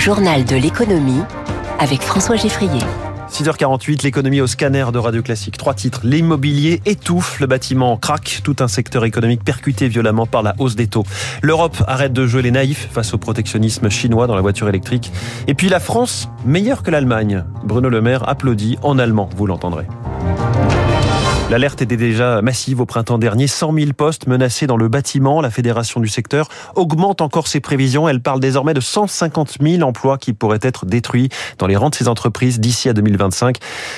journal de l'économie avec François Geffrier. 6h48, l'économie au scanner de Radio Classique. Trois titres. L'immobilier étouffe, le bâtiment craque, tout un secteur économique percuté violemment par la hausse des taux. L'Europe arrête de jouer les naïfs face au protectionnisme chinois dans la voiture électrique. Et puis la France, meilleure que l'Allemagne. Bruno Le Maire applaudit en allemand, vous l'entendrez. L'alerte était déjà massive au printemps dernier. 100 000 postes menacés dans le bâtiment. La fédération du secteur augmente encore ses prévisions. Elle parle désormais de 150 000 emplois qui pourraient être détruits dans les rangs de ces entreprises d'ici à 2025.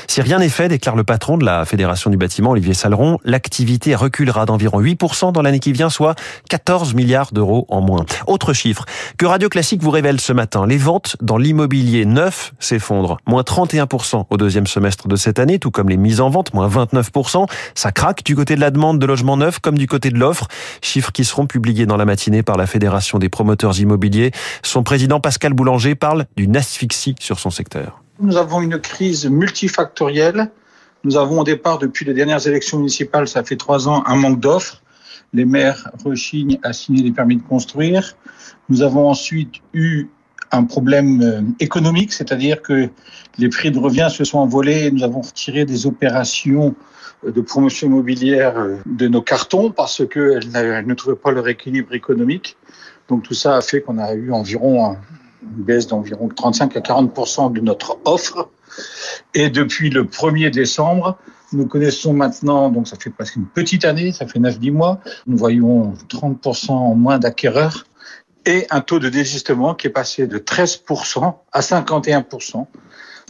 Si rien n'est fait, déclare le patron de la fédération du bâtiment, Olivier Saleron, l'activité reculera d'environ 8% dans l'année qui vient, soit 14 milliards d'euros en moins. Autre chiffre que Radio Classique vous révèle ce matin. Les ventes dans l'immobilier neuf s'effondrent. Moins 31% au deuxième semestre de cette année, tout comme les mises en vente, moins 29%. Ça craque du côté de la demande de logements neufs comme du côté de l'offre. Chiffres qui seront publiés dans la matinée par la Fédération des promoteurs immobiliers. Son président Pascal Boulanger parle d'une asphyxie sur son secteur. Nous avons une crise multifactorielle. Nous avons au départ, depuis les dernières élections municipales, ça fait trois ans, un manque d'offres. Les maires rechignent à signer les permis de construire. Nous avons ensuite eu un problème euh, économique, c'est-à-dire que les prix de revient se sont envolés nous avons retiré des opérations de promotion immobilière euh, de nos cartons parce qu'elles ne trouvaient pas leur équilibre économique. Donc tout ça a fait qu'on a eu environ une baisse d'environ 35 à 40% de notre offre. Et depuis le 1er décembre, nous connaissons maintenant, donc ça fait presque une petite année, ça fait 9-10 mois, nous voyons 30 en moins d'acquéreurs et un taux de désistement qui est passé de 13% à 51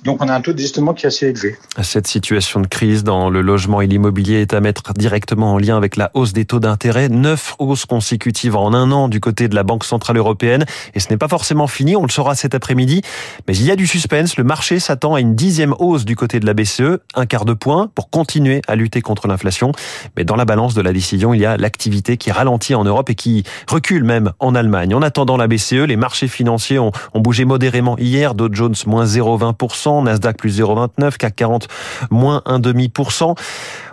donc on a un taux d'ajustement qui est assez élevé. Cette situation de crise dans le logement et l'immobilier est à mettre directement en lien avec la hausse des taux d'intérêt. Neuf hausses consécutives en un an du côté de la Banque Centrale Européenne. Et ce n'est pas forcément fini, on le saura cet après-midi. Mais il y a du suspense. Le marché s'attend à une dixième hausse du côté de la BCE, un quart de point, pour continuer à lutter contre l'inflation. Mais dans la balance de la décision, il y a l'activité qui ralentit en Europe et qui recule même en Allemagne. En attendant la BCE, les marchés financiers ont, ont bougé modérément hier. Dow Jones moins 0,20%. Nasdaq plus 0,29, CAC 40 moins 1,5%.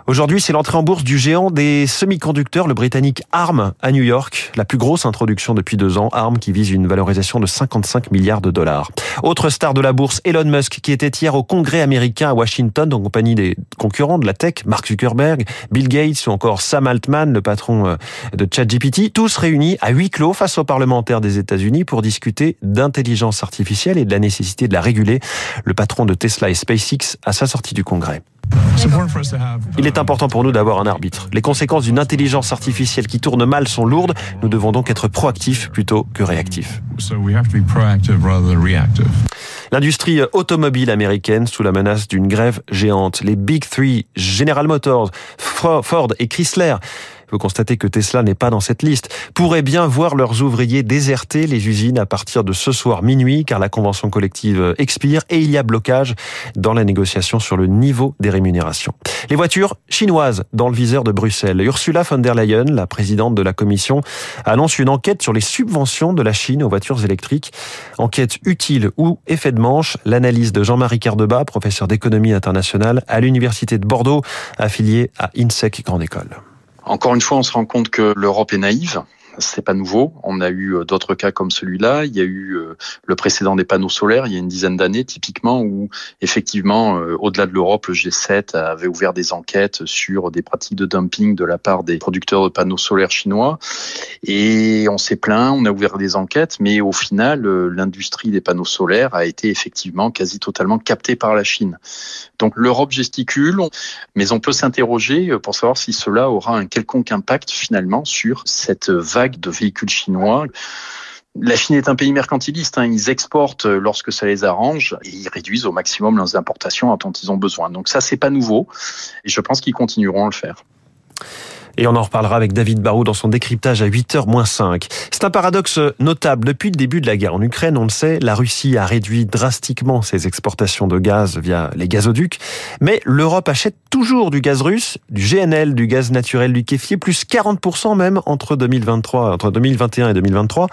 Aujourd'hui, c'est l'entrée en bourse du géant des semi-conducteurs, le britannique ARM à New York. La plus grosse introduction depuis deux ans. ARM qui vise une valorisation de 55 milliards de dollars. Autre star de la bourse, Elon Musk, qui était hier au Congrès américain à Washington, en compagnie des concurrents de la tech, Mark Zuckerberg, Bill Gates ou encore Sam Altman, le patron euh, de ChatGPT, tous réunis à huis clos face aux parlementaires des États-Unis pour discuter d'intelligence artificielle et de la nécessité de la réguler. Le patron de Tesla et SpaceX à sa sortie du Congrès. Il est important pour nous d'avoir un arbitre. Les conséquences d'une intelligence artificielle qui tourne mal sont lourdes. Nous devons donc être proactifs plutôt que réactifs. L'industrie automobile américaine sous la menace d'une grève géante. Les Big Three, General Motors, Ford et Chrysler vous constatez que Tesla n'est pas dans cette liste, pourraient bien voir leurs ouvriers déserter les usines à partir de ce soir minuit, car la convention collective expire et il y a blocage dans la négociation sur le niveau des rémunérations. Les voitures chinoises dans le viseur de Bruxelles. Ursula von der Leyen, la présidente de la commission, annonce une enquête sur les subventions de la Chine aux voitures électriques. Enquête utile ou effet de manche, l'analyse de Jean-Marie Cardeba, professeur d'économie internationale à l'université de Bordeaux, affilié à INSEC Grande École. Encore une fois, on se rend compte que l'Europe est naïve c'est pas nouveau. On a eu euh, d'autres cas comme celui-là. Il y a eu euh, le précédent des panneaux solaires il y a une dizaine d'années, typiquement, où effectivement, euh, au-delà de l'Europe, le G7 avait ouvert des enquêtes sur des pratiques de dumping de la part des producteurs de panneaux solaires chinois. Et on s'est plaint, on a ouvert des enquêtes, mais au final, l'industrie des panneaux solaires a été effectivement quasi totalement captée par la Chine. Donc l'Europe gesticule, mais on peut s'interroger pour savoir si cela aura un quelconque impact finalement sur cette vague de véhicules chinois. La Chine est un pays mercantiliste, hein. ils exportent lorsque ça les arrange et ils réduisent au maximum leurs importations dont ils ont besoin. Donc ça, c'est pas nouveau et je pense qu'ils continueront à le faire. Et on en reparlera avec David Barou dans son décryptage à 8h 5. C'est un paradoxe notable. Depuis le début de la guerre en Ukraine, on le sait, la Russie a réduit drastiquement ses exportations de gaz via les gazoducs. Mais l'Europe achète toujours du gaz russe, du GNL, du gaz naturel liquéfié, plus 40% même entre 2023, entre 2021 et 2023.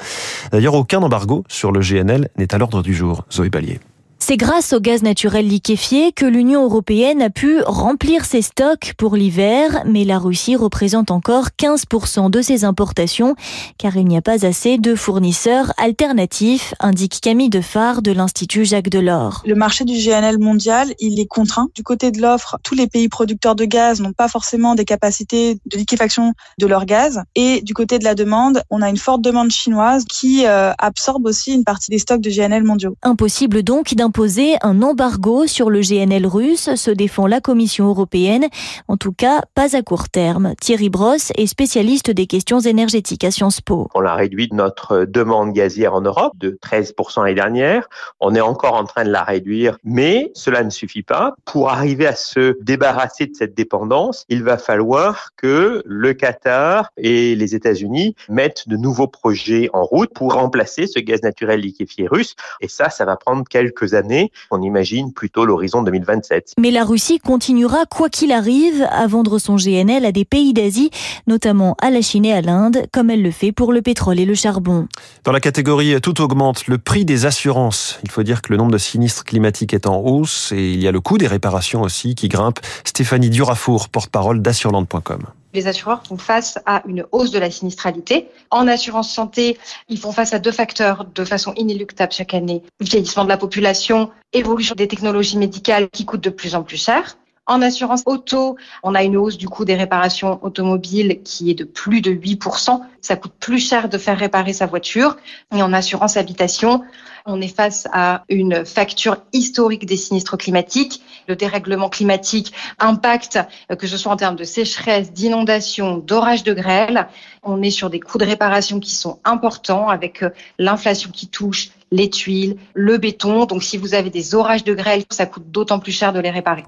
D'ailleurs, aucun embargo sur le GNL n'est à l'ordre du jour. Zoé Ballier. C'est grâce au gaz naturel liquéfié que l'Union européenne a pu remplir ses stocks pour l'hiver, mais la Russie représente encore 15% de ses importations, car il n'y a pas assez de fournisseurs alternatifs, indique Camille Dephare de l'Institut Jacques Delors. Le marché du GNL mondial, il est contraint. Du côté de l'offre, tous les pays producteurs de gaz n'ont pas forcément des capacités de liquéfaction de leur gaz. Et du côté de la demande, on a une forte demande chinoise qui euh, absorbe aussi une partie des stocks de GNL mondiaux. Impossible donc d'imposer un embargo sur le GNL russe, se défend la Commission européenne. En tout cas, pas à court terme. Thierry Brosse est spécialiste des questions énergétiques à Sciences Po. On a réduit notre demande gazière en Europe de 13% l'année dernière. On est encore en train de la réduire, mais cela ne suffit pas. Pour arriver à se débarrasser de cette dépendance, il va falloir que le Qatar et les États-Unis mettent de nouveaux projets en route pour remplacer ce gaz naturel liquéfié russe. Et ça, ça va prendre quelques années. On imagine plutôt l'horizon 2027. Mais la Russie continuera, quoi qu'il arrive, à vendre son GNL à des pays d'Asie, notamment à la Chine et à l'Inde, comme elle le fait pour le pétrole et le charbon. Dans la catégorie Tout augmente, le prix des assurances. Il faut dire que le nombre de sinistres climatiques est en hausse et il y a le coût des réparations aussi qui grimpe. Stéphanie Durafour, porte-parole d'assurland.com les assureurs font face à une hausse de la sinistralité. En assurance santé, ils font face à deux facteurs de façon inéluctable chaque année. Vieillissement de la population, évolution des technologies médicales qui coûtent de plus en plus cher. En assurance auto, on a une hausse du coût des réparations automobiles qui est de plus de 8%. Ça coûte plus cher de faire réparer sa voiture. Et en assurance habitation, on est face à une facture historique des sinistres climatiques. Le dérèglement climatique impacte, que ce soit en termes de sécheresse, d'inondation, d'orage de grêle. On est sur des coûts de réparation qui sont importants avec euh, l'inflation qui touche les tuiles, le béton. Donc si vous avez des orages de grêle, ça coûte d'autant plus cher de les réparer.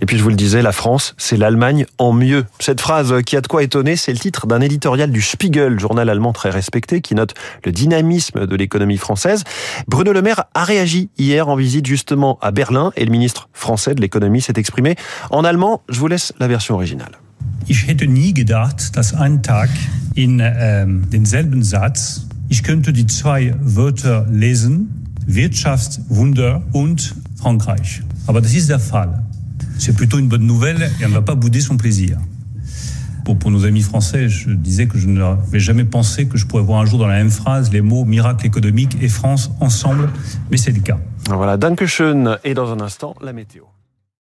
Et puis je vous le disais, la France, c'est l'Allemagne en mieux. Cette phrase qui a de quoi étonner, c'est le titre d'un éditorial du Spiegel, journal allemand très respecté, qui note le dynamisme de l'économie française. Bruno Le Maire a réagi hier en visite justement à Berlin et le ministre français de l'économie s'est exprimé en allemand. Je vous laisse la version originale. Ich hätte nie gedacht, dass ein Tag in ähm, denselben Satz ich könnte die zwei Wörter lesen, Wirtschaftswunder und Frankreich. Aber das ist der Fall. C'est plutôt une bonne nouvelle et on ne va pas bouder son plaisir. Pour, nos amis français, je disais que je n'avais jamais pensé que je pourrais voir un jour dans la même phrase les mots miracle économique et France ensemble, mais c'est le cas. Voilà, Dankeschön et dans un instant, la météo.